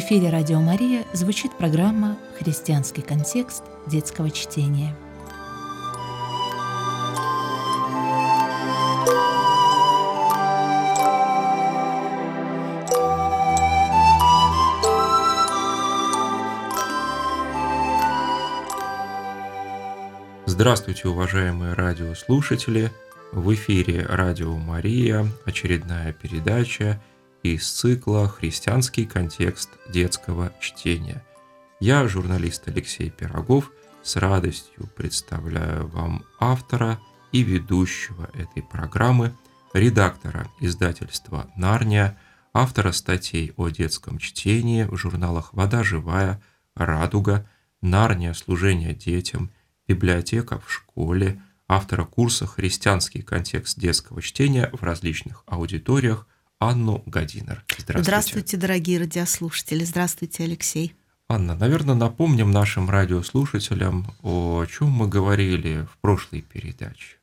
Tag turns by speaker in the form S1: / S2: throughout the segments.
S1: эфире «Радио Мария» звучит программа «Христианский контекст детского чтения».
S2: Здравствуйте, уважаемые радиослушатели! В эфире «Радио Мария», очередная передача из цикла «Христианский контекст детского чтения». Я, журналист Алексей Пирогов, с радостью представляю вам автора и ведущего этой программы, редактора издательства «Нарния», автора статей о детском чтении в журналах «Вода живая», «Радуга», «Нарния. Служение детям», библиотека в школе, автора курса «Христианский контекст детского чтения» в различных аудиториях Анну Гадинер.
S3: Здравствуйте. Здравствуйте, дорогие радиослушатели. Здравствуйте, Алексей.
S2: Анна, наверное, напомним нашим радиослушателям, о чем мы говорили в прошлой передаче.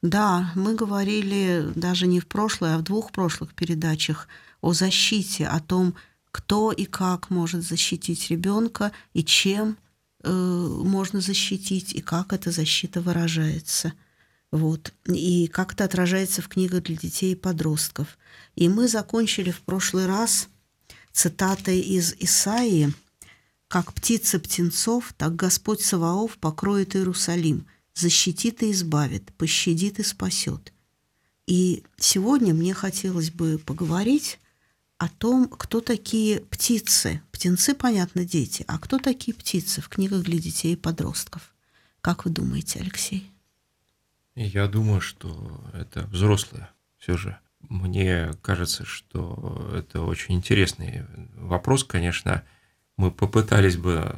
S3: Да, мы говорили даже не в прошлой, а в двух прошлых передачах о защите, о том, кто и как может защитить ребенка и чем Э, можно защитить и как эта защита выражается. Вот. И как это отражается в книгах для детей и подростков. И мы закончили в прошлый раз цитатой из Исаии «Как птица птенцов, так Господь Саваоф покроет Иерусалим, защитит и избавит, пощадит и спасет». И сегодня мне хотелось бы поговорить о том, кто такие птицы. Птенцы, понятно, дети. А кто такие птицы в книгах для детей и подростков? Как вы думаете, Алексей?
S2: Я думаю, что это взрослые все же. Мне кажется, что это очень интересный вопрос, конечно. Мы попытались бы,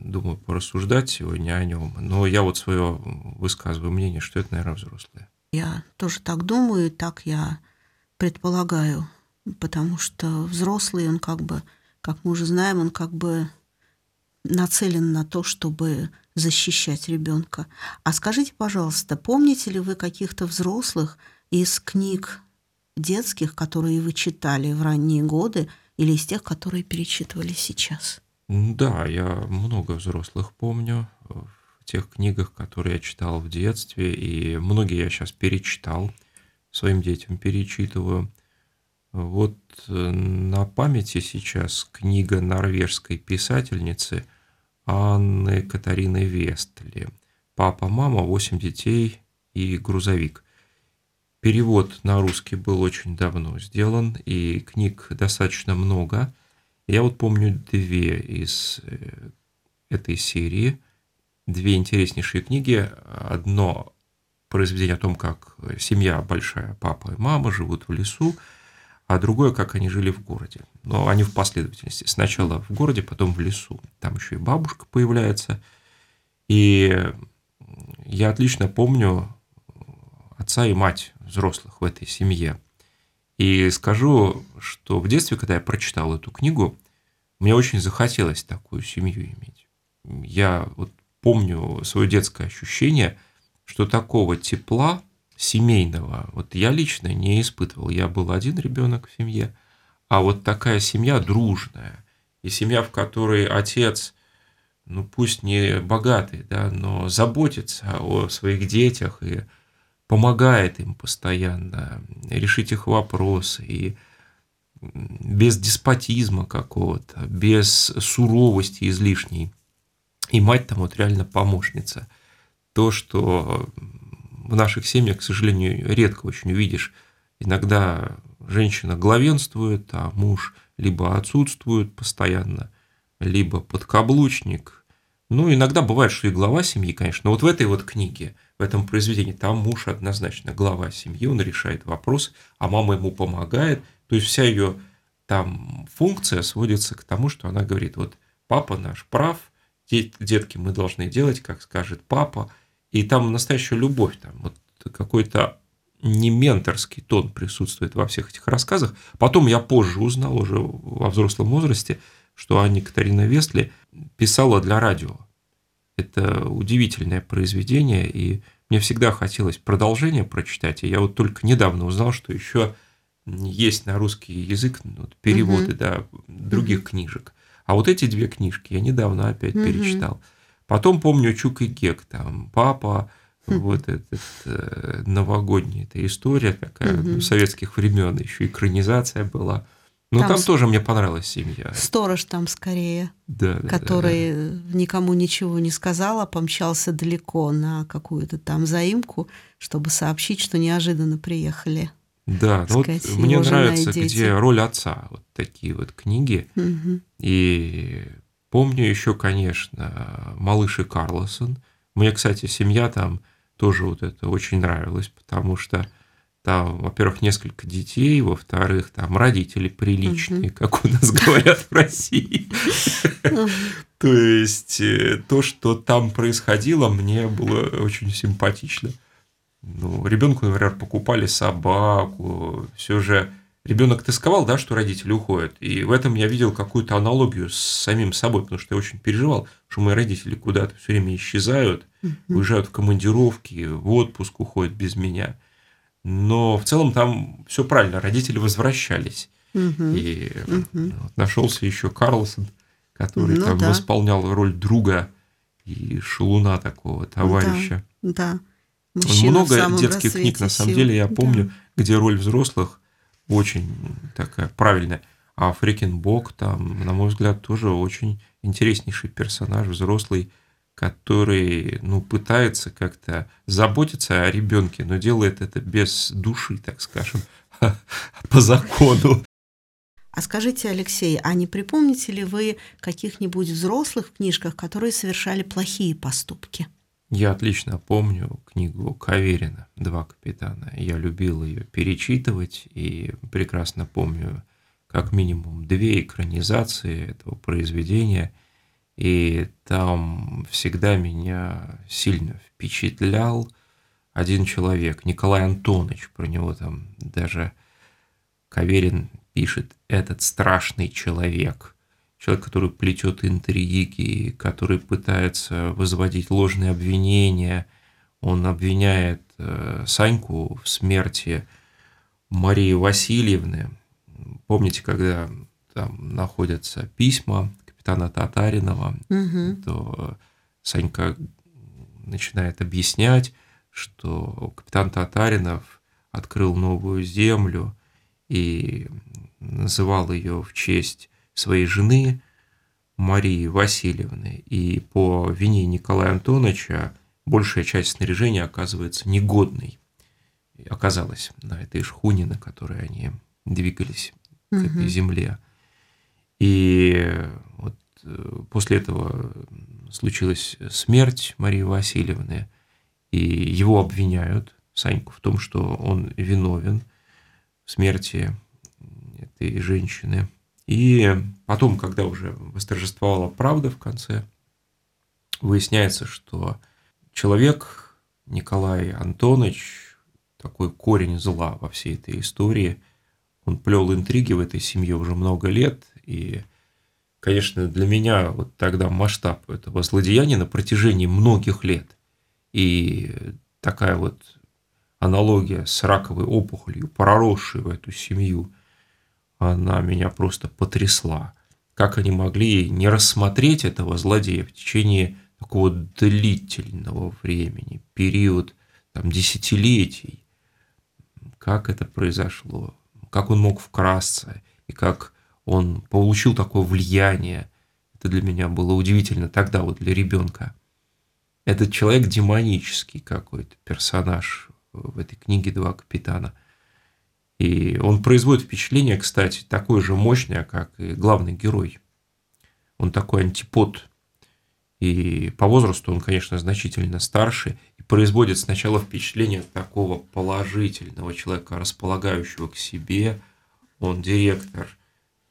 S2: думаю, порассуждать сегодня о нем, но я вот свое высказываю мнение, что это, наверное, взрослые.
S3: Я тоже так думаю, так я предполагаю потому что взрослый, он как бы, как мы уже знаем, он как бы нацелен на то, чтобы защищать ребенка. А скажите, пожалуйста, помните ли вы каких-то взрослых из книг детских, которые вы читали в ранние годы, или из тех, которые перечитывали сейчас?
S2: Да, я много взрослых помню в тех книгах, которые я читал в детстве, и многие я сейчас перечитал, своим детям перечитываю. Вот э, на памяти сейчас книга норвежской писательницы Анны Катарины Вестли «Папа, мама, восемь детей и грузовик». Перевод на русский был очень давно сделан, и книг достаточно много. Я вот помню две из э, этой серии, две интереснейшие книги. Одно произведение о том, как семья большая, папа и мама живут в лесу, а другое, как они жили в городе. Но они в последовательности. Сначала в городе, потом в лесу. Там еще и бабушка появляется. И я отлично помню отца и мать взрослых в этой семье. И скажу, что в детстве, когда я прочитал эту книгу, мне очень захотелось такую семью иметь. Я вот помню свое детское ощущение, что такого тепла семейного, вот я лично не испытывал. Я был один ребенок в семье, а вот такая семья дружная, и семья, в которой отец, ну пусть не богатый, да, но заботится о своих детях и помогает им постоянно решить их вопросы, и без деспотизма какого-то, без суровости излишней. И мать там вот реально помощница. То, что в наших семьях, к сожалению, редко очень увидишь. Иногда женщина главенствует, а муж либо отсутствует постоянно, либо подкаблучник. Ну, иногда бывает, что и глава семьи, конечно. Но вот в этой вот книге, в этом произведении, там муж однозначно глава семьи, он решает вопрос, а мама ему помогает. То есть вся ее там функция сводится к тому, что она говорит, вот папа наш прав, детки мы должны делать, как скажет папа, и там настоящая любовь, там вот какой-то не менторский тон присутствует во всех этих рассказах. Потом я позже узнал уже во взрослом возрасте, что Анни Катарина Вестли писала для радио. Это удивительное произведение, и мне всегда хотелось продолжение прочитать, и я вот только недавно узнал, что еще есть на русский язык ну, переводы угу. да, других угу. книжек. А вот эти две книжки я недавно опять
S3: Мгм.
S2: перечитал. Потом помню Чук и Гек, там папа,
S3: Хм.
S2: вот этот э, новогодний, эта история такая ну, советских времен, еще экранизация была. Но
S3: Там
S2: там, тоже мне понравилась семья.
S3: Сторож там скорее,
S2: Да, да, да,
S3: который э, никому ничего не сказал, а помчался далеко на какую-то там заимку, чтобы сообщить, что неожиданно приехали.
S2: Да, ну вот мне нравится, где роль отца, вот такие вот книги.
S3: Мгм.
S2: И помню еще, конечно, малыш и Карлосон. Мне, кстати, семья там тоже вот это очень нравилась, потому что там, во-первых, несколько детей, во-вторых, там родители приличные, как у нас говорят в России. То есть э, то, что там происходило, мне было очень симпатично. Ну, ребенку, например, покупали собаку, все же ребенок тосковал, да, что родители уходят. И в этом я видел какую-то аналогию с самим собой, потому что я очень переживал, что мои родители куда-то все время исчезают, уезжают в командировки, в отпуск уходят без меня. Но в целом там все правильно, родители возвращались. И вот нашелся еще Карлсон, который
S3: Ну
S2: там
S3: да.
S2: восполнял роль друга и шалуна такого товарища.
S3: Да. Мужчина в
S2: Много детских книг, на самом
S3: сил.
S2: деле, я
S3: Да.
S2: помню, где роль взрослых очень такая правильная. А Фрикенбок там, на мой взгляд, тоже очень интереснейший персонаж, взрослый, который, ну, пытается как-то заботиться о ребенке, но делает это без души, так скажем, по закону.
S3: А скажите, Алексей, а не припомните ли вы каких-нибудь взрослых в книжках, которые совершали плохие поступки?
S2: Я отлично помню книгу Каверина «Два капитана». Я любил ее перечитывать и прекрасно помню как минимум две экранизации этого произведения. И там всегда меня сильно впечатлял один человек, Николай Антонович, про него там даже Каверин пишет «этот страшный человек», человек, который плетет интриги, который пытается возводить ложные обвинения. Он обвиняет э, Саньку в смерти Марии Васильевны. Помните, когда там находятся письма капитана Татаринова,
S3: Мгм.
S2: то Санька начинает объяснять, что капитан Татаринов открыл новую землю и называл ее в честь своей жены Марии Васильевны. И по вине Николая Антоновича большая часть снаряжения оказывается негодной. И Оказалась на этой шхуне, на которой они двигались к этой земле. И вот э, после этого случилась смерть Марии Васильевны, и его обвиняют, Саньку, в том, что он виновен в смерти этой женщины. И потом, когда уже восторжествовала правда в конце, выясняется, что человек Николай Антонович, такой корень зла во всей этой истории, он плел интриги в этой семье уже много лет, и, конечно, для меня вот тогда масштаб этого злодеяния на протяжении многих лет. И такая вот аналогия с раковой опухолью, проросшей в эту семью, она меня просто потрясла. Как они могли не рассмотреть этого злодея в течение такого длительного времени, период там, десятилетий, как это произошло, как он мог вкрасться, и как он получил такое влияние. Это для меня было удивительно тогда, вот для ребенка. Этот человек демонический какой-то персонаж в этой книге «Два капитана». И он производит впечатление, кстати, такое же мощное, как и главный герой. Он такой антипод. И по возрасту он, конечно, значительно старше и производит сначала впечатление такого положительного человека, располагающего к себе. Он директор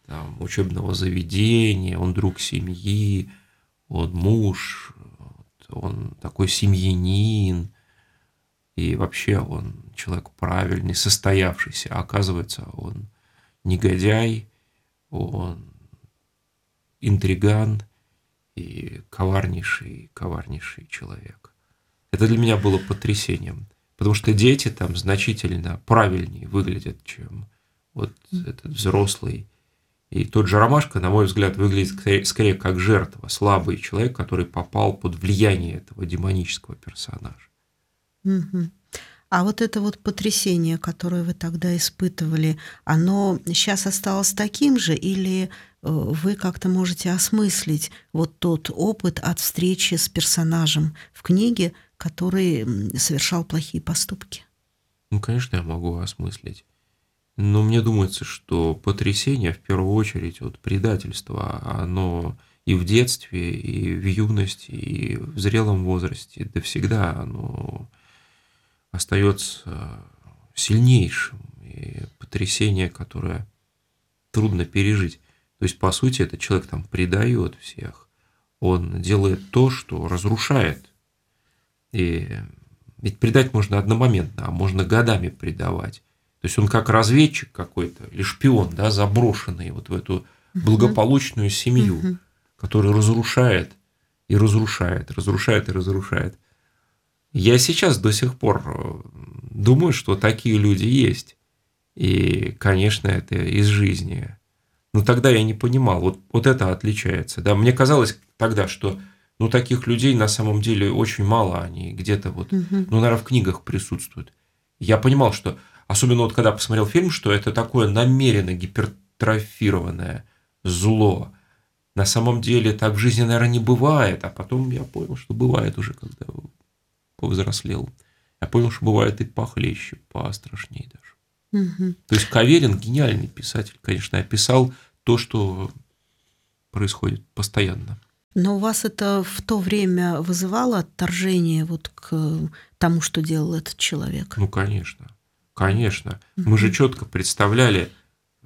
S2: там, учебного заведения, он друг семьи, он муж, он такой семьянин, и вообще он человек правильный, состоявшийся. А оказывается, он негодяй, он интриган и коварнейший, коварнейший человек. Это для меня было потрясением, потому что дети там значительно правильнее выглядят, чем вот этот взрослый И тот же Ромашка, на мой взгляд, выглядит скорее, скорее как жертва, слабый человек, который попал под влияние этого демонического персонажа.
S3: Угу. А вот это вот потрясение, которое вы тогда испытывали, оно сейчас осталось таким же или э, вы как-то можете осмыслить вот тот опыт от встречи с персонажем в книге, который совершал плохие поступки?
S2: Ну, конечно, я могу осмыслить. Но мне думается, что потрясение, в первую очередь, вот предательство, оно и в детстве, и в юности, и в зрелом возрасте, да всегда оно остается сильнейшим, и потрясение, которое трудно пережить. То есть, по сути, этот человек там предает всех, он делает то, что разрушает. И ведь предать можно одномоментно, а можно годами предавать. То есть он как разведчик какой-то или шпион, да, заброшенный вот в эту благополучную семью, который разрушает и разрушает, разрушает и разрушает. Я сейчас до сих пор э, думаю, что такие люди есть. И, конечно, это из жизни. Но тогда я не понимал, вот, вот это отличается. Да? Мне казалось тогда, что ну, таких людей на самом деле очень мало, они где-то вот, угу. ну, наверное, в книгах присутствуют. Я понимал, что Особенно вот когда посмотрел фильм, что это такое намеренно гипертрофированное зло. На самом деле так в жизни, наверное, не бывает. А потом я понял, что бывает уже, когда повзрослел. Я понял, что бывает и похлеще, пострашнее даже. Угу. То есть Каверин гениальный писатель, конечно, описал то, что происходит постоянно.
S3: Но у вас это в то время вызывало отторжение вот к тому, что делал этот человек?
S2: Ну, конечно. Конечно. Мы же четко представляли,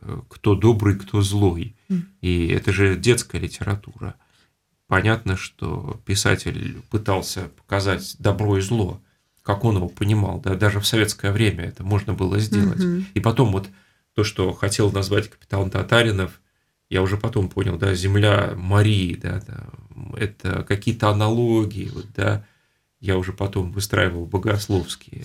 S2: э, кто добрый, кто злой. И это же детская литература. Понятно, что писатель пытался показать добро и зло, как он его понимал. Да, даже в советское время это можно было сделать. И потом вот то, что хотел назвать капитан Татаринов, я уже потом понял, да, земля Марии, да, да это какие-то аналогии, вот, да, я уже потом выстраивал богословские.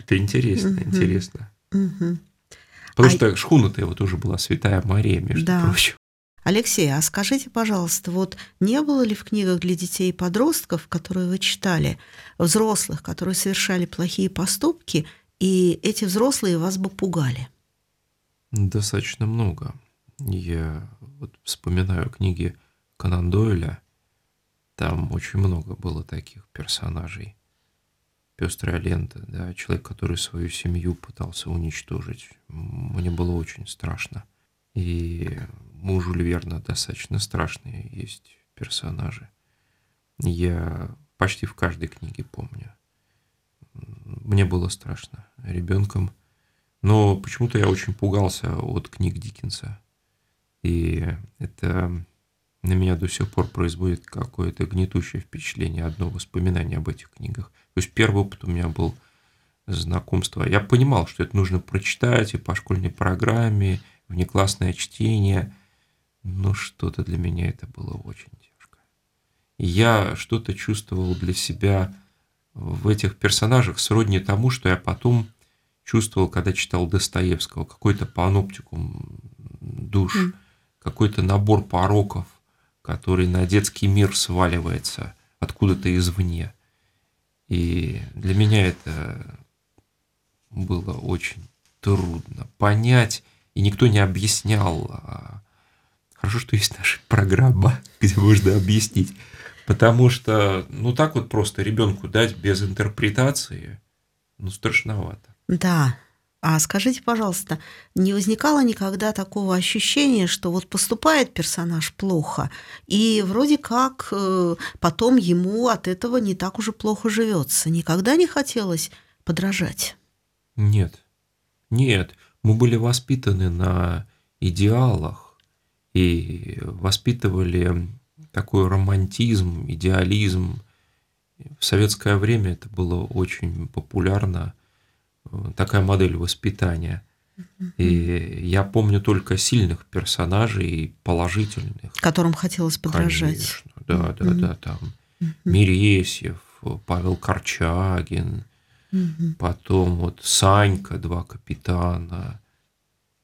S2: Это интересно, интересно. Потому а что шхуна-то его тоже была Святая Мария, между да. прочим.
S3: Алексей, а скажите, пожалуйста, вот не было ли в книгах для детей и подростков, которые вы читали, взрослых, которые совершали плохие поступки, и эти взрослые вас бы пугали?
S2: Достаточно много. Я вот вспоминаю книги Конан Дойля, там очень много было таких персонажей пестрая лента, да, человек, который свою семью пытался уничтожить. Мне было очень страшно. И мужу Верна достаточно страшные есть персонажи. Я почти в каждой книге помню. Мне было страшно ребенком. Но почему-то я очень пугался от книг Диккенса. И это на меня до сих пор производит какое-то гнетущее впечатление, одно воспоминание об этих книгах. То есть первый опыт у меня был знакомство. Я понимал, что это нужно прочитать и по школьной программе, внеклассное чтение, но что-то для меня это было очень тяжко. Я что-то чувствовал для себя в этих персонажах сродни тому, что я потом чувствовал, когда читал Достоевского, какой-то паноптикум душ, mm. какой-то набор пороков, который на детский мир сваливается откуда-то извне. И для меня это было очень трудно понять, и никто не объяснял. Хорошо, что есть наша программа, где можно объяснить. Потому что, ну так вот просто ребенку дать без интерпретации, ну страшновато.
S3: Да, а скажите, пожалуйста, не возникало никогда такого ощущения, что вот поступает персонаж плохо, и вроде как э, потом ему от этого не так уже плохо живется? Никогда не хотелось подражать?
S2: Нет, нет. Мы были воспитаны на идеалах и воспитывали такой романтизм, идеализм. В советское время это было очень популярно – такая модель воспитания. И я помню только сильных персонажей, положительных.
S3: Которым хотелось подражать.
S2: Конечно, да, да, да, там Миресьев, Павел Корчагин, потом вот Санька, два капитана,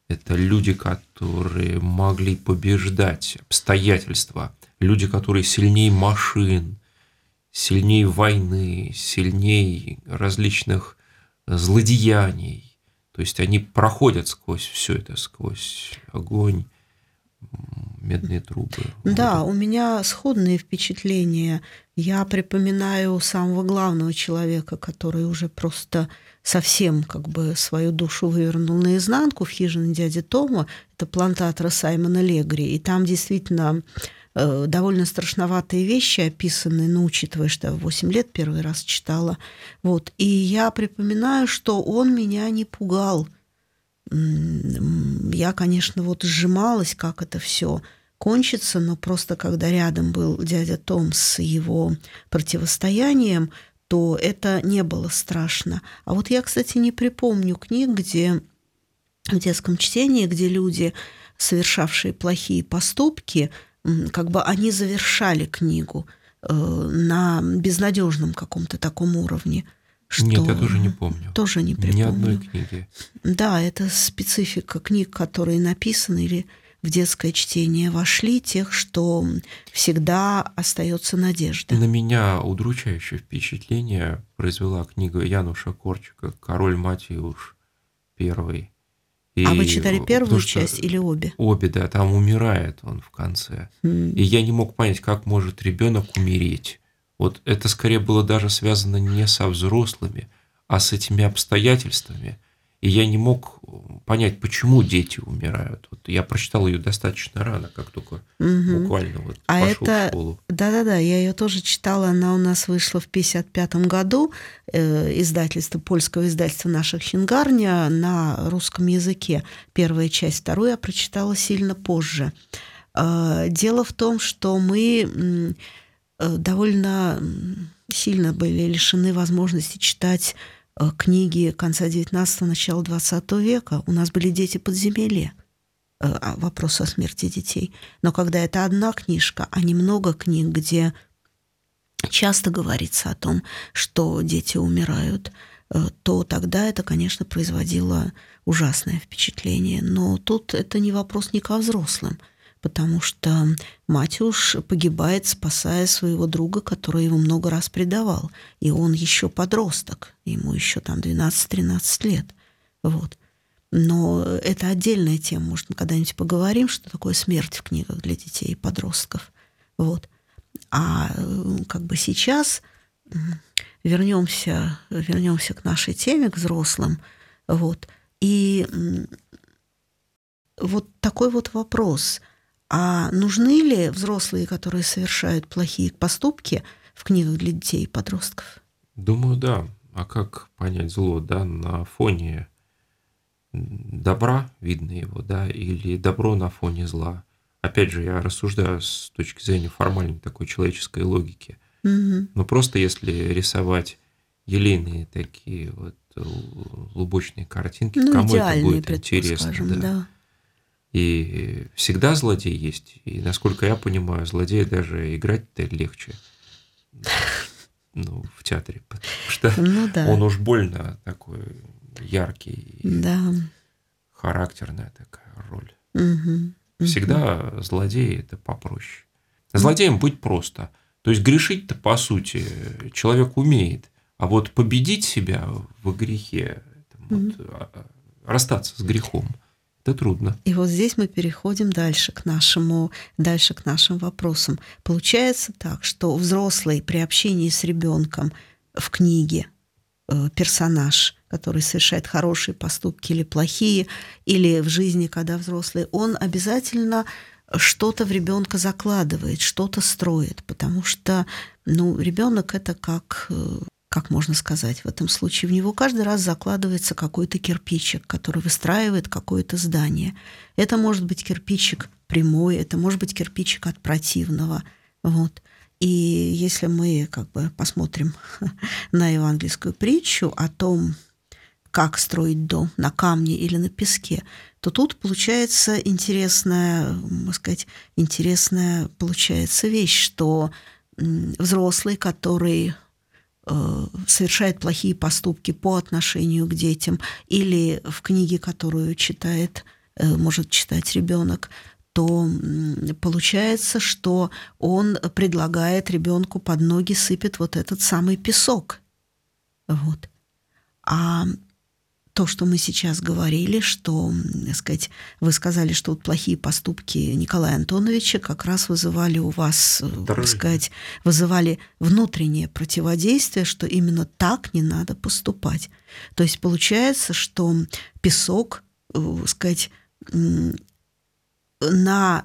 S2: Это люди, которые могли побеждать обстоятельства. Люди, которые сильнее машин, сильнее войны, сильнее различных злодеяний. То есть они проходят сквозь все это, сквозь огонь, медные трубы.
S3: Да, вот. у меня сходные впечатления. Я припоминаю самого главного человека, который уже просто совсем как бы свою душу вывернул наизнанку в хижине дяди Тома. Это плантатора Саймона Легри. И там действительно э, довольно страшноватые вещи описаны, ну, учитывая, что я в 8 лет первый раз читала. Вот. И я припоминаю, что он меня не пугал – я, конечно, вот сжималась, как это все кончится, но просто когда рядом был дядя Том с его противостоянием, то это не было страшно. А вот я, кстати, не припомню книг, где в детском чтении, где люди, совершавшие плохие поступки, как бы они завершали книгу э, на безнадежном каком-то таком уровне.
S2: Что Нет, я тоже не помню.
S3: Тоже не припомню.
S2: Ни одной книги.
S3: Да, это специфика книг, которые написаны или в детское чтение вошли, тех, что всегда остается надежда.
S2: На меня удручающее впечатление произвела книга Януша Корчика «Король Матиуш первый».
S3: И а вы читали первую часть или обе?
S2: Обе, да, там умирает он в конце. Mm. И я не мог понять, как может ребенок умереть. Вот это скорее было даже связано не со взрослыми, а с этими обстоятельствами. И я не мог понять, почему дети умирают. Вот я прочитал ее достаточно рано, как только угу. буквально вот
S3: а
S2: пошел
S3: это...
S2: в школу.
S3: Да-да-да, я ее тоже читала, она у нас вышла в 1955 году, э, издательство, польского издательства наших Хингарня на русском языке. Первая часть, вторую я прочитала сильно позже. Э, дело в том, что мы Э, довольно сильно были лишены возможности читать книги конца XIX – начала XX века. У нас были дети подземелья. Э, а, вопрос о смерти детей. Но когда это одна книжка, а не много книг, где часто говорится о том, что дети умирают, то тогда это, конечно, производило ужасное впечатление. Но тут это не вопрос не ко взрослым – потому что Матюш погибает, спасая своего друга, который его много раз предавал. И он еще подросток, ему еще там 12-13 лет. Вот. Но это отдельная тема, может, мы когда-нибудь поговорим, что такое смерть в книгах для детей и подростков. Вот. А как бы сейчас вернемся, вернемся к нашей теме, к взрослым. Вот. И вот такой вот вопрос. А нужны ли взрослые, которые совершают плохие поступки в книгах для детей и подростков?
S2: Думаю, да. А как понять зло, да, на фоне добра видно его, да, или добро на фоне зла? Опять же, я рассуждаю с точки зрения формальной такой человеческой логики. Угу. Но просто если рисовать елейные такие вот лубочные картинки, ну, кому это будет интересно? Скажем, да. да. И всегда злодей есть. И насколько я понимаю, злодея даже играть-то легче ну, в театре, потому что ну, да. он уж больно такой яркий,
S3: да.
S2: характерная такая роль. Угу. Всегда угу. злодей это попроще. Злодеем быть просто. То есть грешить-то, по сути, человек умеет. А вот победить себя в грехе, угу. вот, расстаться с грехом – это трудно.
S3: И вот здесь мы переходим дальше к нашему, дальше к нашим вопросам. Получается так, что взрослый при общении с ребенком в книге э, персонаж, который совершает хорошие поступки или плохие, или в жизни, когда взрослый, он обязательно что-то в ребенка закладывает, что-то строит, потому что ну, ребенок это как э, как можно сказать в этом случае, в него каждый раз закладывается какой-то кирпичик, который выстраивает какое-то здание. Это может быть кирпичик прямой, это может быть кирпичик от противного. Вот. И если мы как бы посмотрим на евангельскую притчу о том, как строить дом на камне или на песке, то тут получается интересная, можно сказать, интересная получается вещь, что взрослый, который совершает плохие поступки по отношению к детям, или в книге, которую читает э, может читать ребенок, то получается, что он предлагает ребенку под ноги сыпет вот этот самый песок. Вот. А то, что мы сейчас говорили, что, так сказать, вы сказали, что вот плохие поступки Николая Антоновича как раз вызывали у вас, э, так сказать, вызывали внутреннее противодействие, что именно так не надо поступать. То есть получается, что песок, э, так сказать, на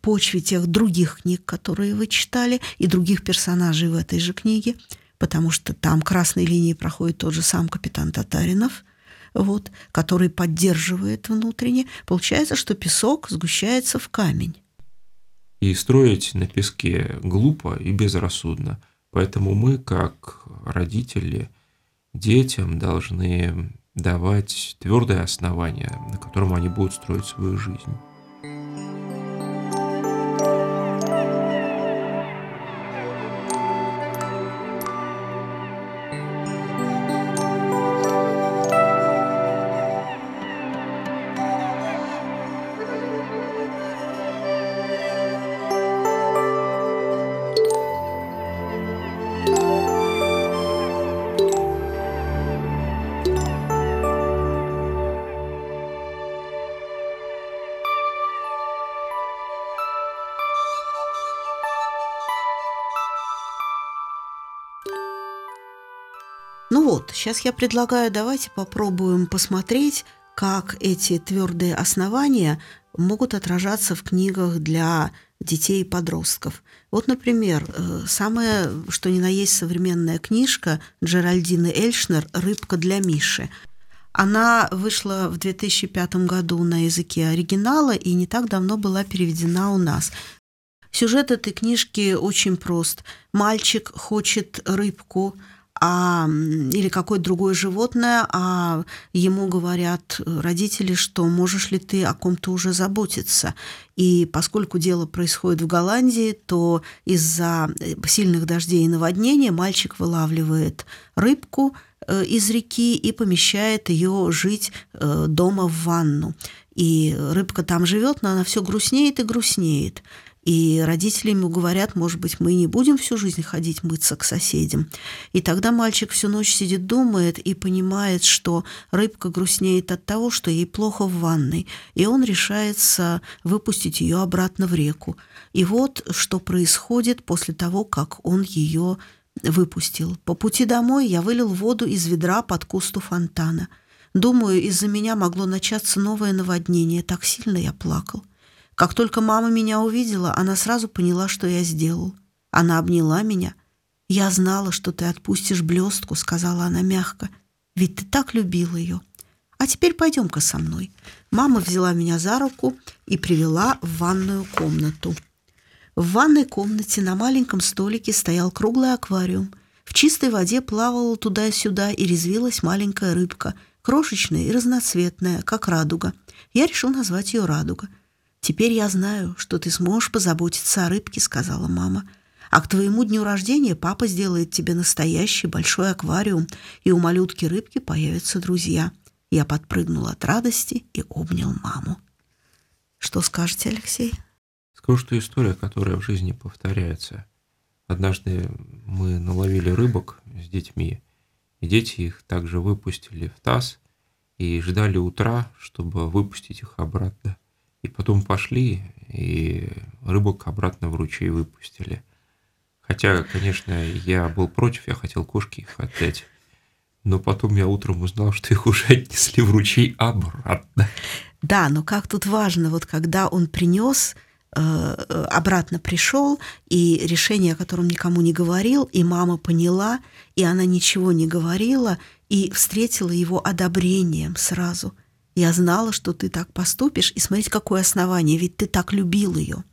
S3: почве тех других книг, которые вы читали, и других персонажей в этой же книге – потому что там красной линией проходит тот же сам капитан Татаринов, вот, который поддерживает внутренне. Получается, что песок сгущается в камень.
S2: И строить на песке глупо и безрассудно. Поэтому мы, как родители, детям должны давать твердое основание, на котором они будут строить свою жизнь.
S3: Сейчас я предлагаю, давайте попробуем посмотреть, как эти твердые основания могут отражаться в книгах для детей и подростков. Вот, например, э, самая, что ни на есть современная книжка Джеральдины Эльшнер «Рыбка для Миши». Она вышла в 2005 году на языке оригинала и не так давно была переведена у нас. Сюжет этой книжки очень прост. Мальчик хочет рыбку – а, или какое-то другое животное, а ему говорят родители, что можешь ли ты о ком-то уже заботиться. И поскольку дело происходит в Голландии, то из-за э, сильных дождей и наводнения мальчик вылавливает рыбку э, из реки и помещает ее жить э, дома в ванну. И рыбка там живет, но она все грустнеет и грустнеет. И родители ему говорят, может быть, мы не будем всю жизнь ходить мыться к соседям. И тогда мальчик всю ночь сидит, думает и понимает, что рыбка грустнеет от того, что ей плохо в ванной. И он решается выпустить ее обратно в реку. И вот что происходит после того, как он ее выпустил. По пути домой я вылил воду из ведра под кусту фонтана. Думаю, из-за меня могло начаться новое наводнение. Так сильно я плакал. Как только мама меня увидела, она сразу поняла, что я сделал. Она обняла меня. «Я знала, что ты отпустишь блестку», — сказала она мягко. «Ведь ты так любил ее. А теперь пойдем-ка со мной». Мама взяла меня за руку и привела в ванную комнату. В ванной комнате на маленьком столике стоял круглый аквариум. В чистой воде плавала туда-сюда и резвилась маленькая рыбка, крошечная и разноцветная, как радуга. Я решил назвать ее «Радуга». «Теперь я знаю, что ты сможешь позаботиться о рыбке», — сказала мама. «А к твоему дню рождения папа сделает тебе настоящий большой аквариум, и у малютки-рыбки появятся друзья». Я подпрыгнул от радости и обнял маму. Что скажете, Алексей?
S2: Скажу, что история, которая в жизни повторяется. Однажды мы наловили рыбок с детьми, и дети их также выпустили в таз и ждали утра, чтобы выпустить их обратно. И потом пошли, и рыбок обратно в ручей выпустили. Хотя, конечно, я был против, я хотел кошки их отдать. Но потом я утром узнал, что их уже отнесли в ручей обратно.
S3: Да, но как тут важно, вот когда он принес, э, обратно пришел, и решение, о котором никому не говорил, и мама поняла, и она ничего не говорила, и встретила его одобрением сразу – я знала, что ты так поступишь, и смотрите, какое основание, ведь ты так любил ее.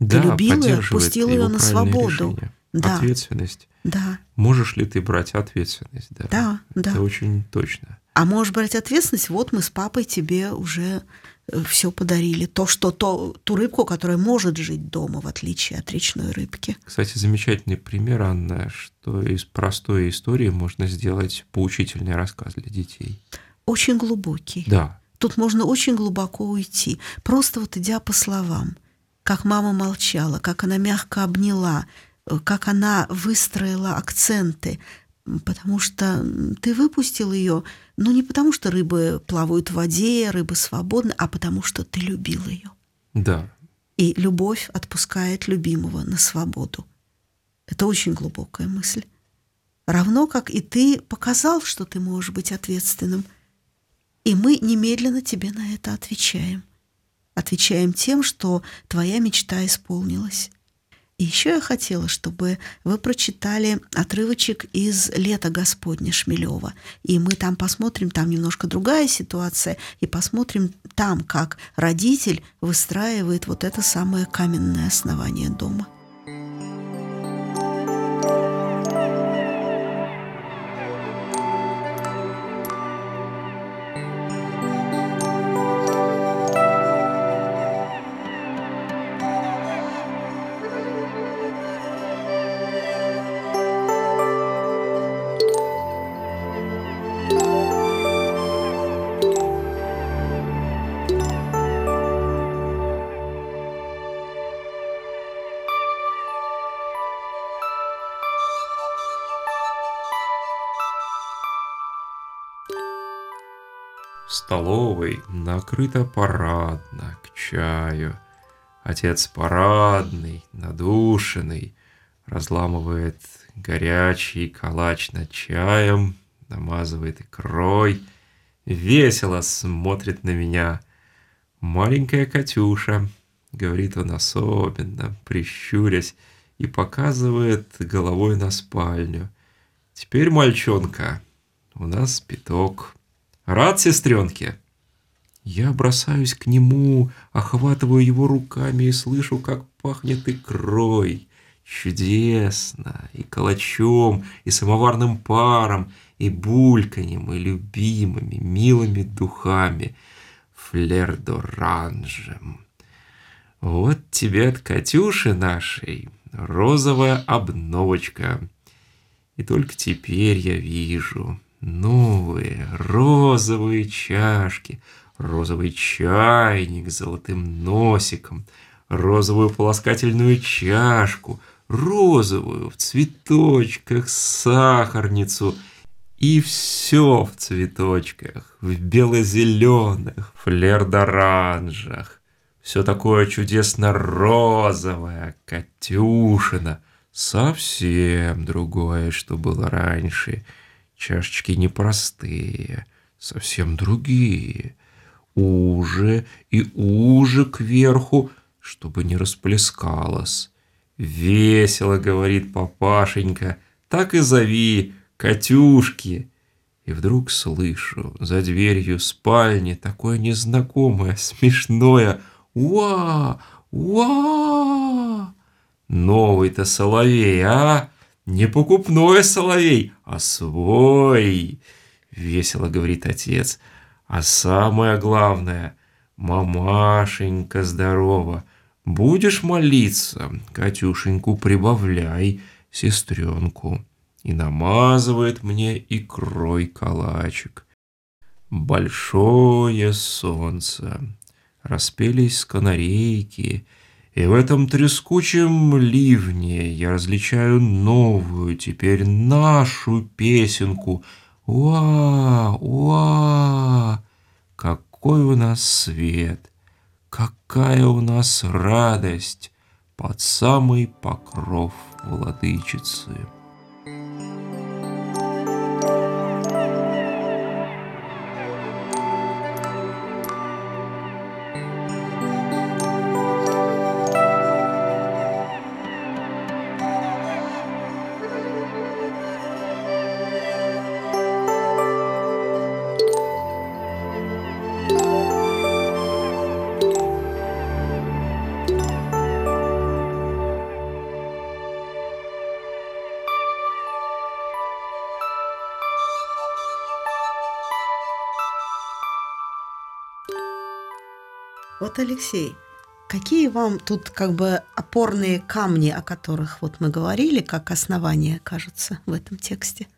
S2: Да,
S3: ты любил ее, пустил ее на свободу.
S2: Решение. Да. Ответственность.
S3: Да.
S2: Можешь ли ты брать ответственность? Да,
S3: да.
S2: Это
S3: да.
S2: очень точно.
S3: А можешь брать ответственность, вот мы с папой тебе уже э, все подарили. То, что то, ту рыбку, которая может жить дома, в отличие от речной рыбки.
S2: Кстати, замечательный пример, Анна, что из простой истории можно сделать поучительный рассказ для детей.
S3: Очень глубокий.
S2: Да.
S3: Тут можно очень глубоко уйти, просто вот идя по словам. Как мама молчала, как она мягко обняла, э, как она выстроила акценты, потому что ты выпустил ее, ну не потому что рыбы плавают в воде, рыбы свободны, а потому что ты любил ее.
S2: Да.
S3: И любовь отпускает любимого на свободу. Это очень глубокая мысль. Равно как и ты показал, что ты можешь быть ответственным. И мы немедленно тебе на это отвечаем. Отвечаем тем, что твоя мечта исполнилась. И еще я хотела, чтобы вы прочитали отрывочек из «Лета Господня» Шмелева. И мы там посмотрим, там немножко другая ситуация, и посмотрим там, как родитель выстраивает вот это самое каменное основание дома.
S2: Столовой накрыто парадно к чаю. Отец парадный, надушенный, разламывает горячий калач над чаем, намазывает икрой, весело смотрит на меня. Маленькая Катюша, говорит он особенно, прищурясь, и показывает головой на спальню. Теперь, мальчонка, у нас пяток. Рад, сестренке?» Я бросаюсь к нему, охватываю его руками и слышу, как пахнет икрой. Чудесно, и калачом, и самоварным паром, и бульканьем, и любимыми, милыми духами, флер-доранжем. Вот тебе от Катюши нашей розовая обновочка. И только теперь я вижу, Новые розовые чашки, розовый чайник с золотым носиком, розовую полоскательную чашку, розовую в цветочках сахарницу. И все в цветочках, в бело-зеленых, флер-доранжах. Все такое чудесно-розовое, Катюшина, совсем другое, что было раньше — Чашечки непростые, совсем другие. Уже и уже кверху, чтобы не расплескалось. Весело, говорит папашенька, так и зови, Катюшки. И вдруг слышу за дверью спальни такое незнакомое, смешное «Уа! Уа!» Новый-то соловей, а? Не покупной соловей, а свой, весело говорит отец. А самое главное, мамашенька здорова. Будешь молиться, Катюшеньку прибавляй, сестренку. И намазывает мне икрой калачик. Большое солнце. Распелись канарейки, и в этом трескучем ливне я различаю новую, теперь нашу песенку. Уа, уа! Какой у нас свет! Какая у нас радость под самый покров владычицы!
S3: Вот, Алексей, какие вам тут как бы опорные камни, о которых вот мы говорили, как основание, кажется, в этом тексте?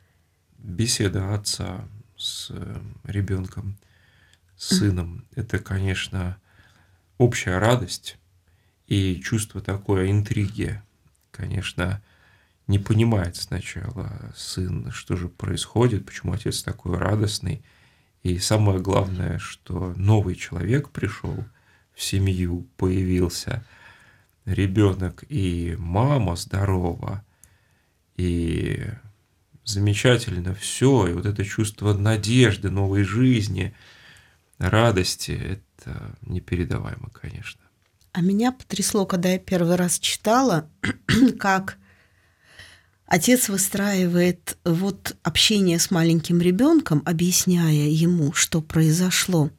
S2: Беседа отца с э, ребенком, с сыном, это, конечно, общая радость и чувство такой интриги. Конечно, не понимает сначала сын, что же происходит, почему отец такой радостный. И самое главное, что новый человек пришел в семью, появился ребенок и мама здорова, и замечательно все, и вот это чувство надежды, новой жизни, радости, это непередаваемо, конечно.
S3: А меня потрясло, когда я первый раз читала, как отец выстраивает вот общение с маленьким ребенком, объясняя ему, что произошло.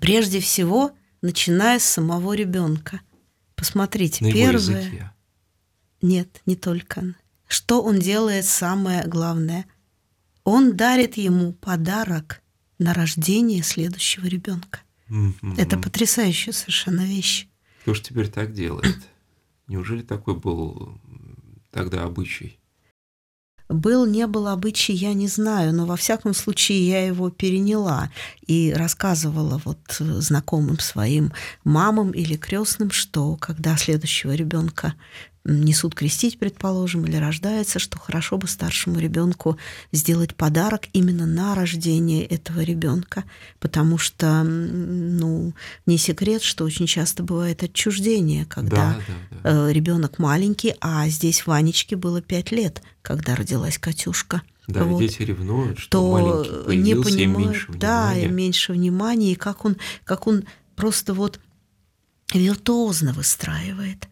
S3: Прежде всего, начиная с самого ребенка. Посмотрите,
S2: На
S3: первое.
S2: языке.
S3: Нет, не только. Что он делает самое главное? Он дарит ему подарок на рождение следующего ребенка.
S2: Мгм.
S3: Это потрясающая совершенно вещь.
S2: Кто ж теперь так делает? Неужели такой был тогда обычай?
S3: Был, не был обычай, я не знаю, но во всяком случае я его переняла и рассказывала вот э, знакомым своим мамам или крестным, что когда следующего ребенка несут крестить, предположим, или рождается, что хорошо бы старшему ребенку сделать подарок именно на рождение этого ребенка, потому что, ну, не секрет, что очень часто бывает отчуждение, когда
S2: Да, да, да.
S3: ребенок маленький, а здесь Ванечке было пять лет, когда родилась Катюшка.
S2: Да,
S3: вот.
S2: дети ревнуют, что
S3: То
S2: маленький
S3: не
S2: появился, им
S3: понимают,
S2: меньше
S3: да,
S2: внимания.
S3: и меньше внимания, и как он, как он просто вот виртуозно выстраивает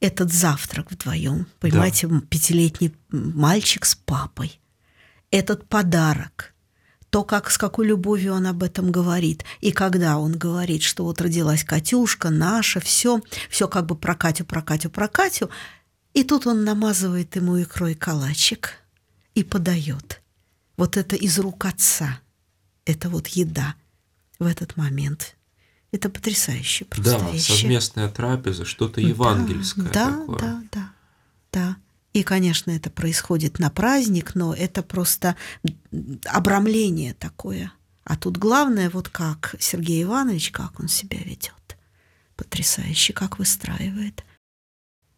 S3: этот завтрак вдвоем. Понимаете, м, пятилетний мальчик с папой. Этот подарок. То, как, с какой любовью он об этом говорит. И когда он говорит, что вот родилась Катюшка, наша, все, все как бы про Катю, про Катю, про Катю. И тут он намазывает ему икрой калачик и подает. Вот это из рук отца. Это вот еда в этот момент. Это потрясающе просто
S2: Да,
S3: вещи.
S2: совместная трапеза, что-то евангельское
S3: да,
S2: такое.
S3: Да, да, да. И, конечно, это происходит на праздник, но это просто обрамление такое. А тут главное, вот как Сергей Иванович, как он себя ведет. Потрясающе, как выстраивает.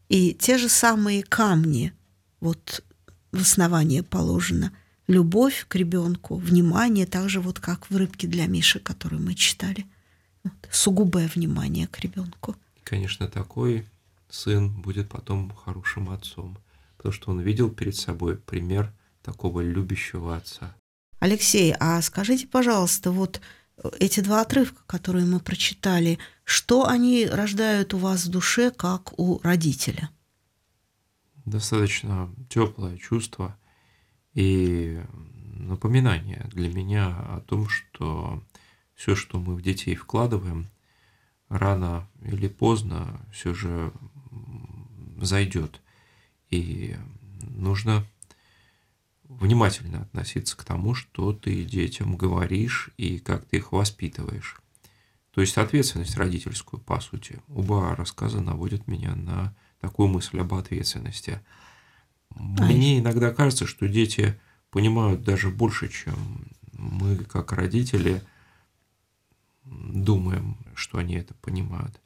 S3: И те же самые камни, вот в основание положено. Любовь к ребенку, внимание, так же вот как в рыбке для Миши, которую мы читали. Сугубое внимание к ребенку.
S2: Конечно, такой сын будет потом хорошим отцом, потому что он видел перед собой пример такого любящего отца.
S3: Алексей, а скажите, пожалуйста, вот эти два отрывка, которые мы прочитали, что они рождают у вас в душе, как у родителя?
S2: Достаточно теплое чувство и напоминание для меня о том, что все, что мы в детей вкладываем, рано или поздно все же зайдет. И нужно внимательно относиться к тому, что ты детям говоришь и как ты их воспитываешь. То есть ответственность родительскую, по сути. Оба рассказа наводят меня на такую мысль об ответственности. Мне иногда кажется, что дети понимают даже больше, чем мы, как родители, думаем, что они это понимают.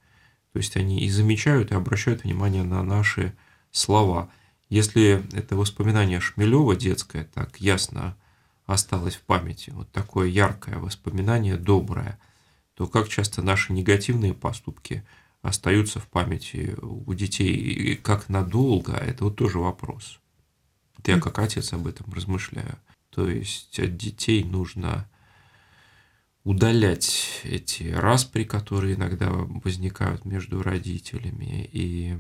S2: То есть они и замечают, и обращают внимание на наши слова. Если это воспоминание Шмелева детское так ясно осталось в памяти, вот такое яркое воспоминание, доброе, то как часто наши негативные поступки остаются в памяти у детей, и как надолго, это вот тоже вопрос. Я как отец об этом размышляю. То есть от детей нужно удалять эти распри, которые иногда возникают между родителями, и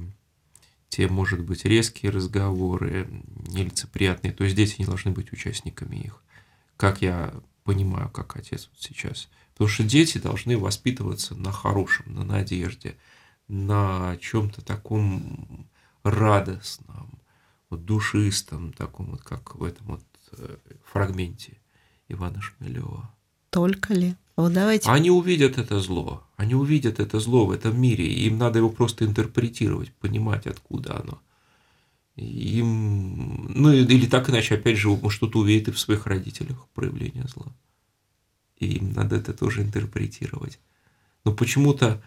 S2: те, может быть, резкие разговоры, нелицеприятные. То есть дети не должны быть участниками их. Как я понимаю, как отец вот сейчас. Потому что дети должны воспитываться на хорошем, на надежде, на чем-то таком радостном, вот душистом, таком вот, как в этом вот э, фрагменте Ивана Шмелева.
S3: Только ли? Вот давайте.
S2: Они увидят это зло. Они увидят это зло в этом мире. Им надо его просто интерпретировать, понимать, откуда оно. Им, ну или так иначе, опять же, что-то увидят и в своих родителях проявление зла. и им надо это тоже интерпретировать. Но почему-то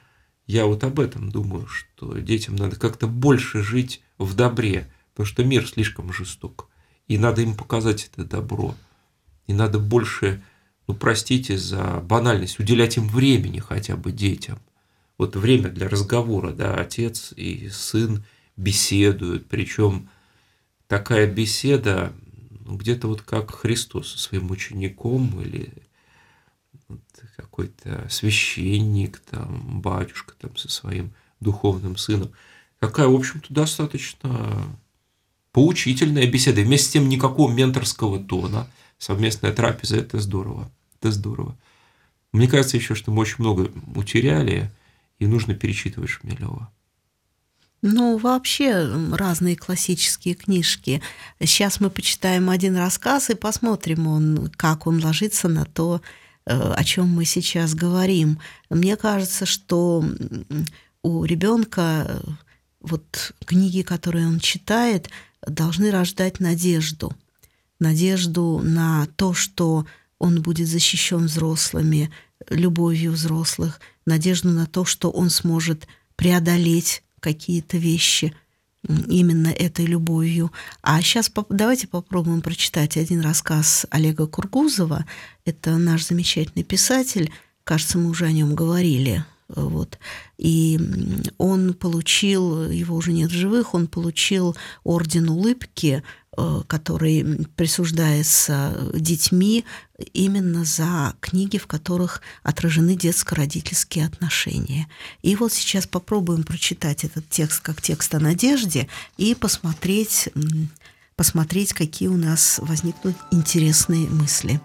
S2: я вот об этом думаю, что детям надо как-то больше жить в добре, потому что мир слишком жесток. И надо им показать это добро. И надо больше, ну простите за банальность, уделять им времени хотя бы детям. Вот время для разговора, да, отец и сын беседуют, причем такая беседа, ну, где-то вот как Христос со своим учеником или вот какой-то священник, там, батюшка там со своим духовным сыном. Какая, в общем-то, достаточно поучительная беседа. вместе с тем никакого менторского тона. Совместная трапеза – это здорово. Это здорово. Мне кажется еще, что мы очень много утеряли, и нужно перечитывать Шмелева.
S3: Ну, вообще разные классические книжки. Сейчас мы почитаем один рассказ и посмотрим, он, как он ложится на то, э, о чем мы сейчас говорим. Мне кажется, что у ребенка э, вот книги, которые он читает, должны рождать надежду. Надежду на то, что он будет защищен взрослыми, любовью взрослых, надежду на то, что он сможет преодолеть какие-то вещи именно этой любовью. А сейчас давайте попробуем прочитать один рассказ Олега Кургузова. Это наш замечательный писатель. Кажется, мы уже о нем говорили. Вот. И он получил, его уже нет в живых, он получил орден улыбки Э, который присуждается детьми именно за книги, в которых отражены детско-родительские отношения. И вот сейчас попробуем прочитать этот текст как текст о надежде и посмотреть, посмотреть какие у нас возникнут интересные мысли.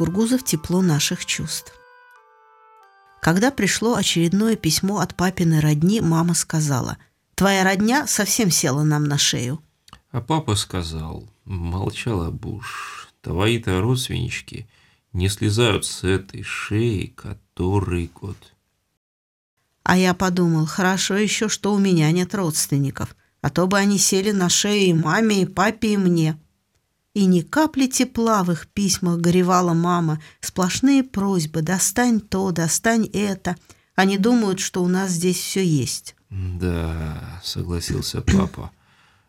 S3: Кургузов «Тепло наших чувств». Когда пришло очередное письмо от папиной родни, мама сказала, «Твоя родня совсем села нам на шею».
S2: А папа сказал, молчала Буш, твои-то родственнички не слезают с этой шеи который год.
S3: А я подумал, хорошо еще, что у меня нет родственников, а то бы они сели на шею и маме, и папе, и мне. И ни капли тепла в их письмах горевала мама. Сплошные просьбы «достань то, достань это». Они думают, что у нас здесь все есть.
S2: Да, согласился папа.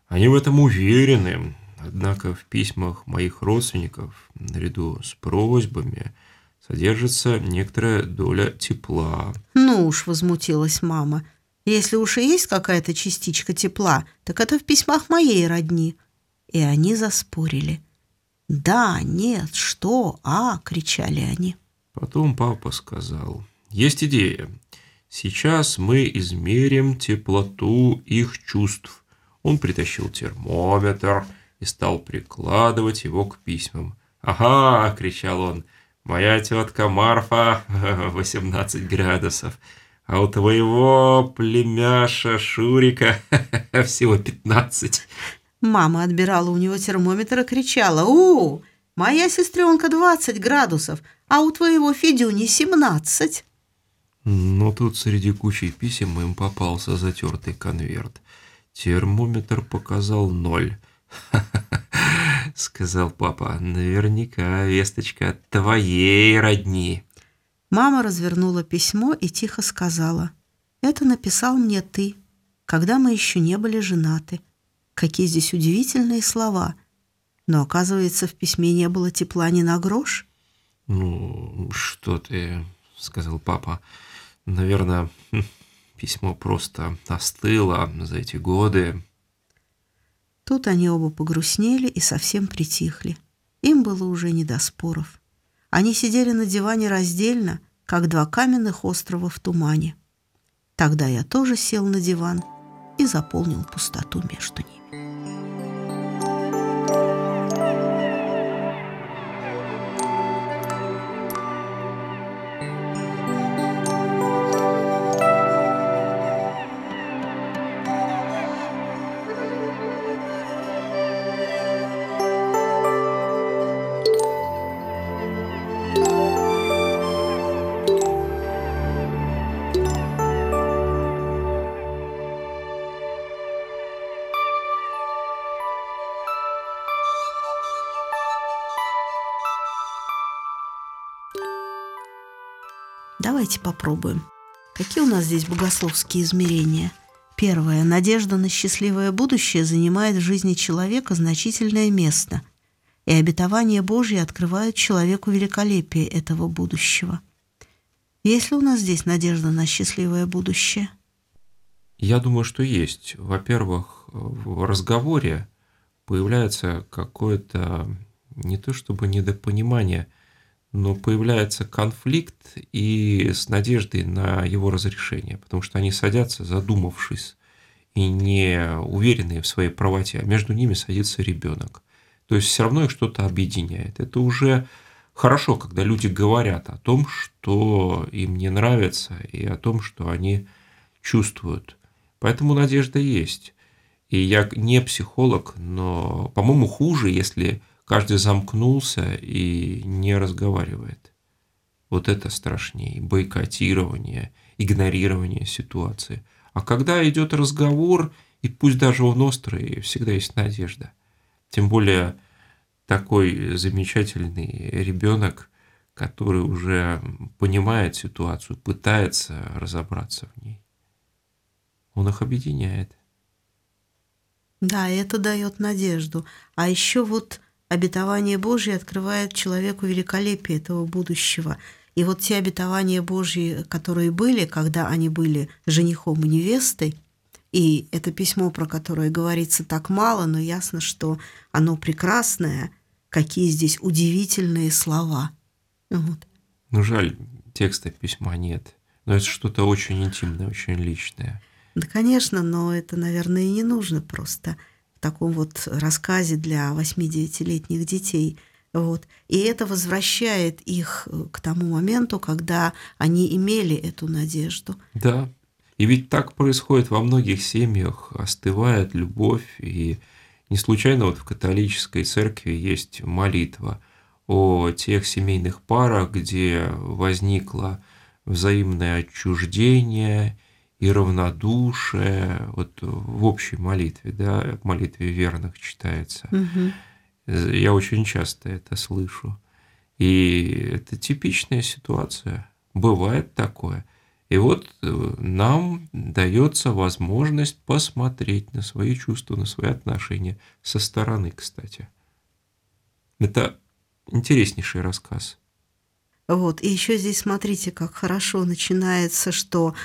S2: Они в этом уверены. Однако в письмах моих родственников, наряду с просьбами, содержится некоторая доля тепла.
S3: Ну уж, возмутилась мама. Если уж и есть какая-то частичка тепла, так это в письмах моей родни и они заспорили. «Да, нет, что, а!» — кричали они.
S2: Потом папа сказал, «Есть идея. Сейчас мы измерим теплоту их чувств». Он притащил термометр и стал прикладывать его к письмам. «Ага!» — кричал он. «Моя тетка Марфа 18 градусов, а у твоего племяша Шурика всего 15.
S3: Мама отбирала у него термометр и кричала «У, моя сестренка 20 градусов, а у твоего Федюни 17».
S2: Но тут среди кучи писем им попался затертый конверт. Термометр показал ноль. сказал папа. «Наверняка весточка от твоей родни».
S3: Мама развернула письмо и тихо сказала. «Это написал мне ты, когда мы еще не были женаты». Какие здесь удивительные слова. Но, оказывается, в письме не было тепла ни на грош.
S2: «Ну, что ты...» — сказал папа. «Наверное, хм, письмо просто остыло за эти годы».
S3: Тут они оба погрустнели и совсем притихли. Им было уже не до споров. Они сидели на диване раздельно, как два каменных острова в тумане. Тогда я тоже сел на диван и заполнил пустоту между ними. Давайте попробуем. Какие у нас здесь богословские измерения? Первое. Надежда на счастливое будущее занимает в жизни человека значительное место, и обетование Божье открывает человеку великолепие этого будущего. Есть ли у нас здесь надежда на счастливое будущее?
S2: Я думаю, что есть. Во-первых, в разговоре появляется какое-то не то чтобы недопонимание – но появляется конфликт и с надеждой на его разрешение, потому что они садятся, задумавшись и не уверенные в своей правоте, а между ними садится ребенок. То есть все равно их что-то объединяет. Это уже хорошо, когда люди говорят о том, что им не нравится, и о том, что они чувствуют. Поэтому надежда есть. И я не психолог, но, по-моему, хуже, если Каждый замкнулся и не разговаривает. Вот это страшнее. Бойкотирование, игнорирование ситуации. А когда идет разговор, и пусть даже он острый, всегда есть надежда. Тем более такой замечательный ребенок, который уже понимает ситуацию, пытается разобраться в ней. Он их объединяет.
S3: Да, это дает надежду. А еще вот обетование Божье открывает человеку великолепие этого будущего. И вот те обетования Божьи, которые были, когда они были женихом и невестой, и это письмо, про которое говорится так мало, но ясно, что оно прекрасное, какие здесь удивительные слова. Вот.
S2: Ну, жаль, текста письма нет. Но это что-то очень интимное, очень личное.
S3: Да, конечно, но это, наверное, и не нужно просто – таком вот рассказе для 8-9-летних детей. Вот. И это возвращает их э, к тому моменту, когда они имели эту надежду.
S2: Да. И ведь так происходит во многих семьях, остывает любовь, и не случайно вот в католической церкви есть молитва о тех семейных парах, где возникло взаимное отчуждение – и равнодушие, вот в общей молитве, да, в молитве верных читается. Угу. Я очень часто это слышу. И это типичная ситуация. Бывает такое. И вот э, нам дается возможность посмотреть на свои чувства, на свои отношения со стороны, кстати. Это интереснейший рассказ.
S3: Вот, и еще здесь смотрите, как хорошо начинается, что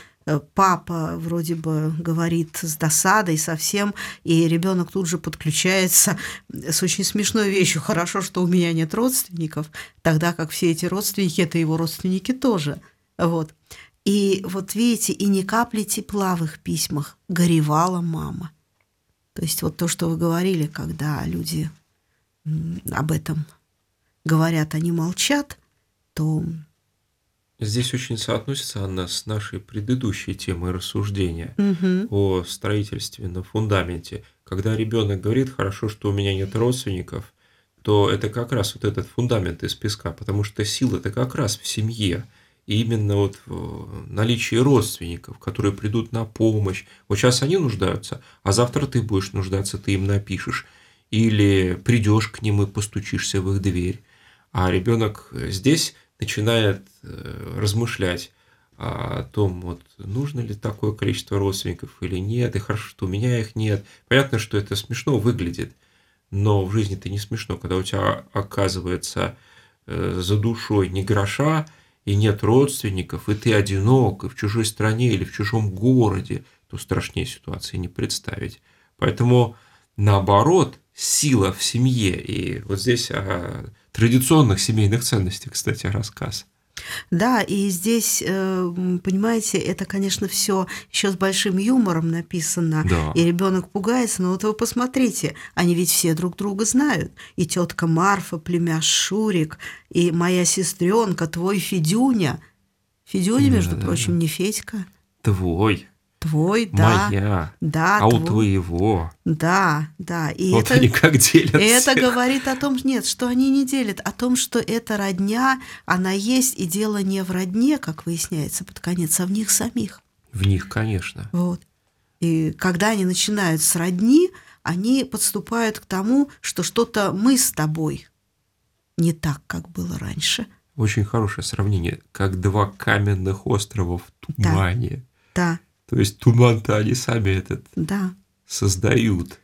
S3: папа вроде бы говорит с досадой совсем, и ребенок тут же подключается с очень смешной вещью. Хорошо, что у меня нет родственников, тогда как все эти родственники это его родственники тоже. Вот. И вот видите, и ни капли тепла в их письмах горевала мама. То есть вот то, что вы говорили, когда люди об этом говорят, они молчат, то
S2: Здесь очень соотносится она с нашей предыдущей темой рассуждения
S3: угу.
S2: о строительстве на фундаменте. Когда ребенок говорит, хорошо, что у меня нет родственников, то это как раз вот этот фундамент из песка, потому что сила это как раз в семье. И именно вот в наличии родственников, которые придут на помощь. Вот сейчас они нуждаются, а завтра ты будешь нуждаться, ты им напишешь. Или придешь к ним и постучишься в их дверь. А ребенок здесь начинает э, размышлять о том, вот, нужно ли такое количество родственников или нет, и хорошо, что у меня их нет. Понятно, что это смешно выглядит, но в жизни это не смешно, когда у тебя оказывается э, за душой не гроша, и нет родственников, и ты одинок, и в чужой стране или в чужом городе, то страшнее ситуации не представить. Поэтому, наоборот, сила в семье. И вот здесь о традиционных семейных ценностях, кстати, рассказ.
S3: Да, и здесь, э, понимаете, это, конечно, все еще с большим юмором написано,
S2: Да.
S3: и ребенок пугается, но вот вы посмотрите, они ведь все друг друга знают. И тетка Марфа, племяш Шурик, и моя сестренка, твой Федюня. Федюня, между
S2: Да-да-да.
S3: прочим, не Федька.
S2: Твой,
S3: Твой, да.
S2: моя,
S3: Да,
S2: а у
S3: твой.
S2: твоего.
S3: Да, да. И
S2: вот
S3: это,
S2: они как делятся.
S3: это говорит о том, нет, что они не делят, о том, что эта родня, она есть, и дело не в родне, как выясняется под конец, а в них самих.
S2: В них, конечно.
S3: Вот. И когда они начинают с родни, они подступают к тому, что что-то мы с тобой не так, как было раньше.
S2: Очень хорошее сравнение. Как два каменных острова в тумане.
S3: Да,
S2: То есть туман-то они сами этот
S3: да.
S2: создают.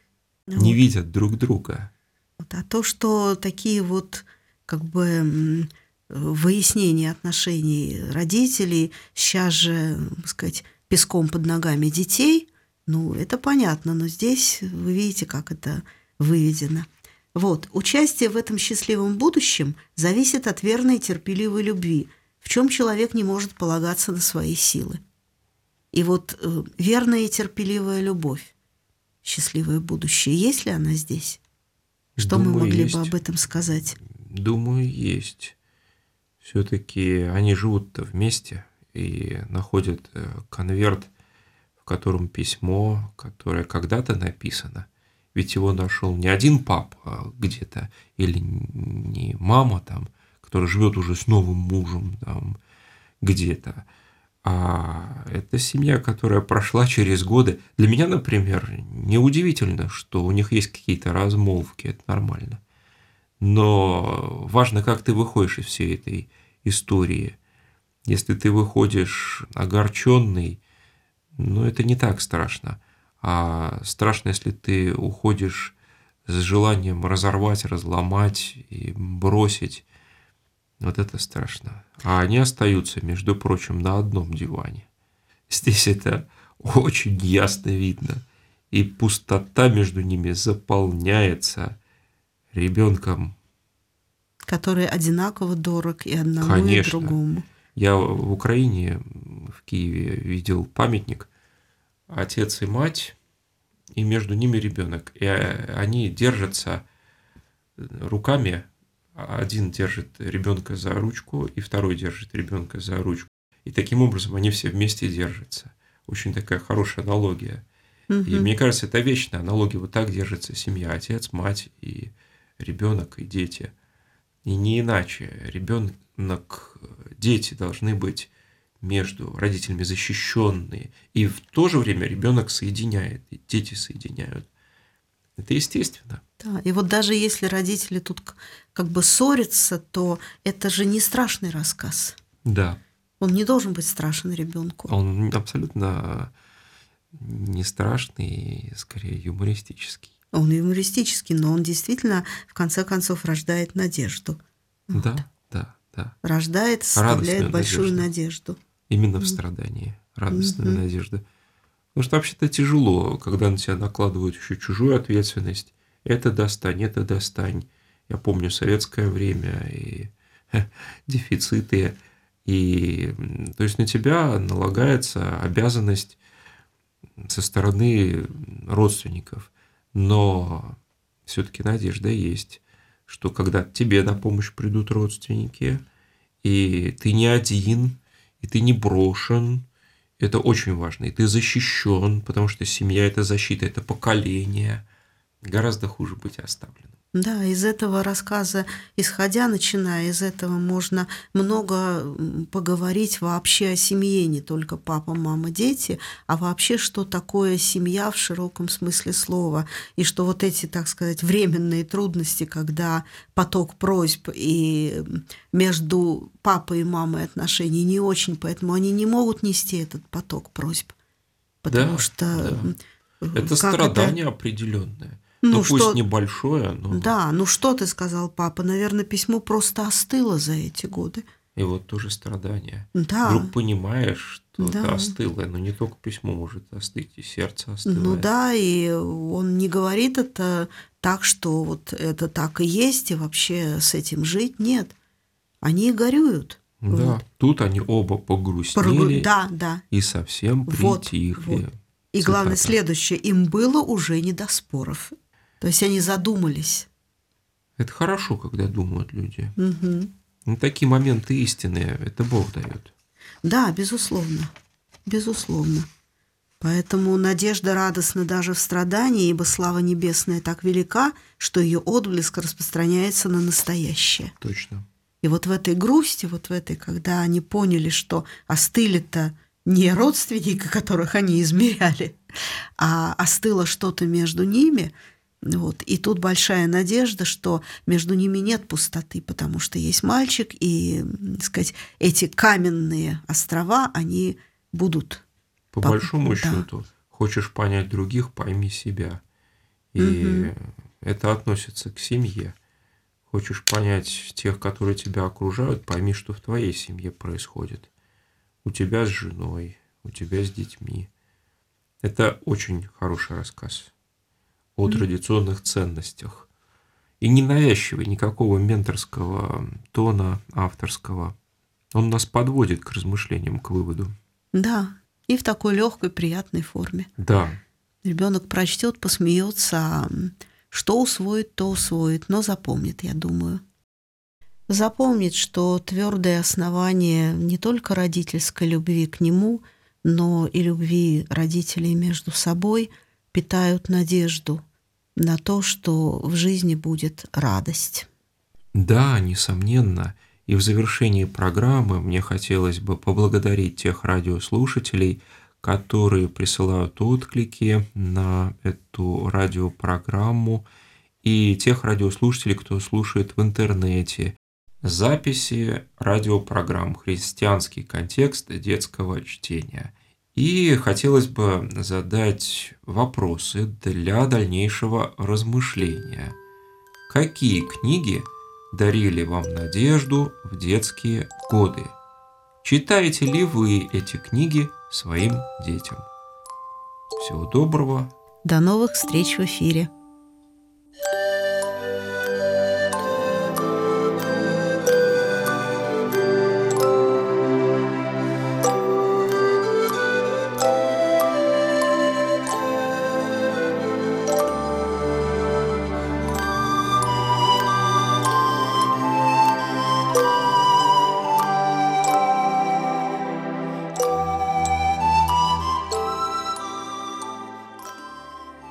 S2: Не
S3: Вот.
S2: видят друг друга.
S3: Вот. А то, что такие вот как бы выяснения отношений родителей сейчас же, так сказать, песком под ногами детей, ну, это понятно, но здесь вы видите, как это выведено. Вот, участие в этом счастливом будущем зависит от верной и терпеливой любви, в чем человек не может полагаться на свои силы. И вот э, верная и терпеливая любовь, счастливое будущее, есть ли она здесь? Что мы
S2: Думаю,
S3: могли
S2: есть.
S3: бы об этом сказать?
S2: Думаю, есть. Все-таки они живут-то вместе и находят э, конверт, в котором письмо, которое когда-то написано. Ведь его нашел не один папа где-то, или не мама там, которая живет уже с новым мужем там где-то, а это семья, которая прошла через годы. Для меня, например, неудивительно, что у них есть какие-то размолвки, это нормально. Но важно, как ты выходишь из всей этой истории. Если ты выходишь огорченный, ну это не так страшно. А страшно, если ты уходишь с желанием разорвать, разломать и бросить. Вот это страшно. А они остаются, между прочим, на одном диване. Здесь это очень ясно видно. И пустота между ними заполняется ребенком.
S3: Который одинаково дорог и одному,
S2: Конечно.
S3: и другому.
S2: Я в Украине, в Киеве, видел памятник. Отец и мать, и между ними ребенок. И э, они держатся руками. Один держит ребенка за ручку, и второй держит ребенка за ручку. И таким образом они все вместе держатся. Очень такая хорошая аналогия. И
S3: Мгм.
S2: мне кажется, это вечная аналогия. Вот так держится семья. Отец, мать и ребенок, и дети. И не иначе. Ребенок, дети должны быть между родителями защищенные. И в то же время ребенок соединяет, и дети соединяют. Это естественно.
S3: Да, и вот даже если родители тут как бы ссорятся, то это же не страшный рассказ.
S2: Да.
S3: Он не должен быть страшен ребенку.
S2: Он абсолютно не страшный, скорее юмористический.
S3: Он юмористический, но он действительно, в конце концов, рождает надежду. Вот.
S2: Да, да, да.
S3: Рождает, составляет
S2: Радостную
S3: большую
S2: надежду.
S3: надежду.
S2: Именно в
S3: Мгм.
S2: страдании. Радостную
S3: Мгм.
S2: надежду. Потому что вообще-то тяжело, когда на тебя накладывают еще чужую ответственность. Это достань, это достань. Я помню советское время и дефициты. И, то есть на тебя налагается обязанность со стороны родственников. Но все-таки надежда есть, что когда тебе на помощь придут родственники, и ты не один, и ты не брошен, это очень важно, и ты защищен, потому что семья – это защита, это поколение. Гораздо хуже быть оставленным.
S3: Да, из этого рассказа, исходя, начиная из этого, можно много поговорить вообще о семье, не только папа, мама, дети, а вообще, что такое семья в широком смысле слова. И что вот эти, так сказать, временные трудности, когда поток просьб и между папой и мамой отношений не очень, поэтому они не могут нести этот поток просьб. Потому
S2: Да,
S3: что...
S2: да. Это
S3: как
S2: страдание определенное.
S3: Ну,
S2: Ну, пусть
S3: что-
S2: небольшое, но
S3: Да, ну что ты сказал, папа? Наверное, письмо просто остыло за эти годы.
S2: и вот тоже страдание.
S3: Да.
S2: Вдруг понимаешь, что
S3: Да.
S2: это остыло, но не только письмо может остыть, и сердце остыло.
S3: Ну да, и он не говорит это так, что вот это так и есть, и вообще с этим жить. Нет. Они горюют.
S2: Да,
S3: Вот.
S2: тут они оба погрустнели
S3: Поргу- Да, да.
S2: и совсем
S3: Вот,
S2: притихли.
S3: вот. И главное
S2: Цитата.
S3: следующее, им было уже не до споров. То есть они задумались.
S2: Это хорошо, когда думают люди.
S3: Мгм.
S2: Ну, такие моменты истины, это Бог дает.
S3: Да, безусловно. Безусловно. Поэтому надежда радостна даже в страдании, ибо слава небесная так велика, что ее отблеск распространяется на настоящее.
S2: Точно.
S3: И вот в этой грусти, вот в этой, когда они поняли, что остыли-то не родственники, которых они измеряли, а остыло что-то между ними, вот. И тут большая надежда, что между ними нет пустоты, потому что есть мальчик, и, м, сказать, эти каменные острова, они будут.
S2: По
S3: По-
S2: большому
S3: да.
S2: счету, хочешь понять других, пойми себя. И
S3: Мгм.
S2: это относится к семье. Хочешь понять тех, которые тебя окружают, пойми, что в твоей семье происходит. У тебя с женой, у тебя с детьми. Это очень хороший рассказ о традиционных ценностях. И не навязчивый никакого менторского тона авторского. Он нас подводит к размышлениям, к выводу.
S3: Да, и в такой легкой, приятной форме.
S2: Да,
S3: Ребенок прочтет, посмеется, что усвоит, то усвоит, но запомнит, я думаю. Запомнит, что твердое основание не только родительской любви к нему, но и любви родителей между собой питают надежду на то, что в жизни будет радость.
S2: Да, несомненно. И в завершении программы мне хотелось бы поблагодарить тех радиослушателей, которые присылают отклики на эту радиопрограмму, и тех радиослушателей, кто слушает в интернете записи радиопрограмм «Христианский контекст детского чтения». И хотелось бы задать вопросы для дальнейшего размышления. Какие книги дарили вам надежду в детские годы? Читаете ли вы эти книги своим детям? Всего доброго.
S3: До новых встреч в эфире.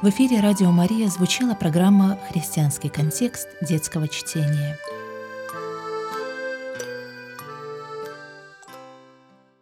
S1: В эфире «Радио Мария» звучала программа «Христианский контекст детского чтения».